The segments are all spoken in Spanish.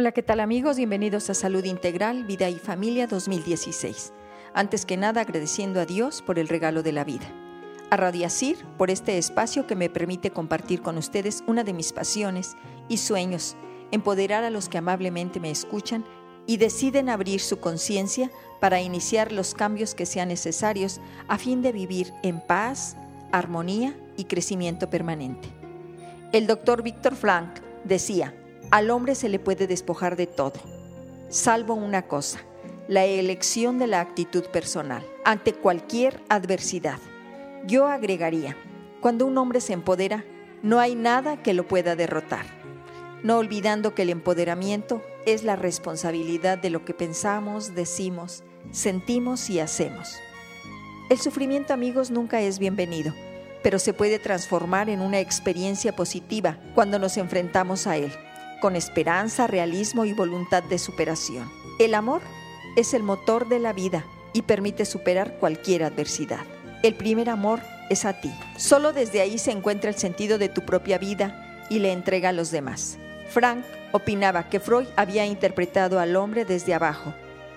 Hola, ¿qué tal amigos? Bienvenidos a Salud Integral, Vida y Familia 2016. Antes que nada agradeciendo a Dios por el regalo de la vida. A Radio Asir por este espacio que me permite compartir con ustedes una de mis pasiones y sueños, empoderar a los que amablemente me escuchan y deciden abrir su conciencia para iniciar los cambios que sean necesarios a fin de vivir en paz, armonía y crecimiento permanente. El doctor Víctor Frank decía, al hombre se le puede despojar de todo, salvo una cosa, la elección de la actitud personal ante cualquier adversidad. Yo agregaría, cuando un hombre se empodera, no hay nada que lo pueda derrotar, no olvidando que el empoderamiento es la responsabilidad de lo que pensamos, decimos, sentimos y hacemos. El sufrimiento, amigos, nunca es bienvenido, pero se puede transformar en una experiencia positiva cuando nos enfrentamos a él con esperanza, realismo y voluntad de superación. El amor es el motor de la vida y permite superar cualquier adversidad. El primer amor es a ti. Solo desde ahí se encuentra el sentido de tu propia vida y le entrega a los demás. Frank opinaba que Freud había interpretado al hombre desde abajo,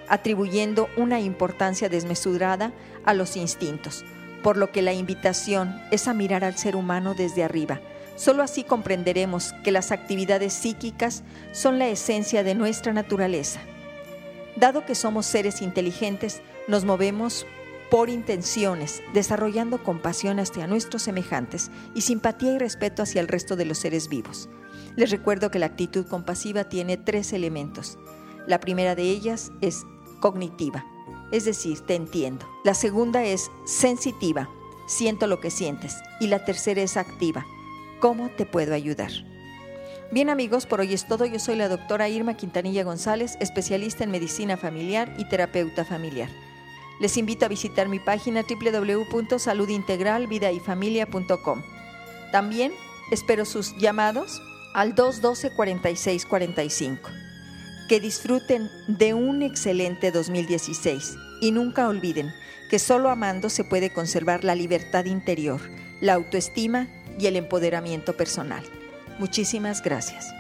atribuyendo una importancia desmesurada a los instintos, por lo que la invitación es a mirar al ser humano desde arriba, Solo así comprenderemos que las actividades psíquicas son la esencia de nuestra naturaleza. Dado que somos seres inteligentes, nos movemos por intenciones, desarrollando compasión hacia nuestros semejantes y simpatía y respeto hacia el resto de los seres vivos. Les recuerdo que la actitud compasiva tiene tres elementos. La primera de ellas es cognitiva, es decir, te entiendo. La segunda es sensitiva, siento lo que sientes. Y la tercera es activa, ¿Cómo te puedo ayudar? Bien amigos, por hoy es todo. Yo soy la doctora Irma Quintanilla González, especialista en medicina familiar y terapeuta familiar. Les invito a visitar mi página www.saludintegralvidayfamilia.com. También espero sus llamados al 212-4645. Que disfruten de un excelente 2016 y nunca olviden que solo amando se puede conservar la libertad interior, la autoestima y el empoderamiento personal. Muchísimas gracias.